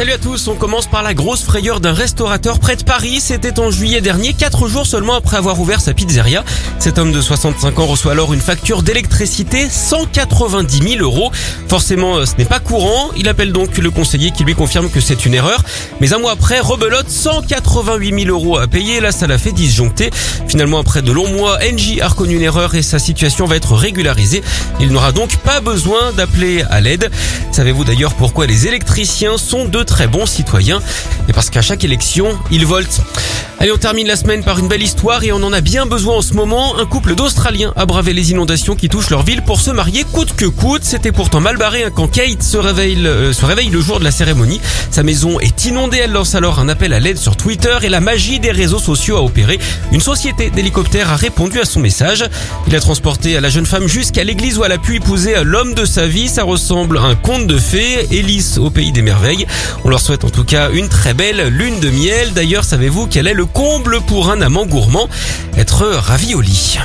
Salut à tous, on commence par la grosse frayeur d'un restaurateur près de Paris. C'était en juillet dernier, quatre jours seulement après avoir ouvert sa pizzeria. Cet homme de 65 ans reçoit alors une facture d'électricité 190 000 euros. Forcément, ce n'est pas courant. Il appelle donc le conseiller qui lui confirme que c'est une erreur. Mais un mois après, rebelote 188 000 euros à payer. Là, ça l'a fait disjoncter. Finalement, après de longs mois, NJ a reconnu une erreur et sa situation va être régularisée. Il n'aura donc pas besoin d'appeler à l'aide. Savez-vous d'ailleurs pourquoi les électriciens sont de très bons citoyens Et parce qu'à chaque élection, ils voltent. Allez, on termine la semaine par une belle histoire et on en a bien besoin en ce moment. Un couple d'Australiens a bravé les inondations qui touchent leur ville pour se marier coûte que coûte. C'était pourtant mal barré hein, quand Kate se réveille, euh, se réveille le jour de la cérémonie. Sa maison est inondée. Elle lance alors un appel à l'aide sur Twitter et la magie des réseaux sociaux a opéré. Une société d'hélicoptères a répondu à son message. Il a transporté la jeune femme jusqu'à l'église où elle a pu épouser l'homme de sa vie. Ça ressemble à un conte de fées. Hélice au pays des merveilles. On leur souhaite en tout cas une très belle lune de miel. D'ailleurs, savez-vous quel est le comble pour un amant gourmand Être ravi au lit.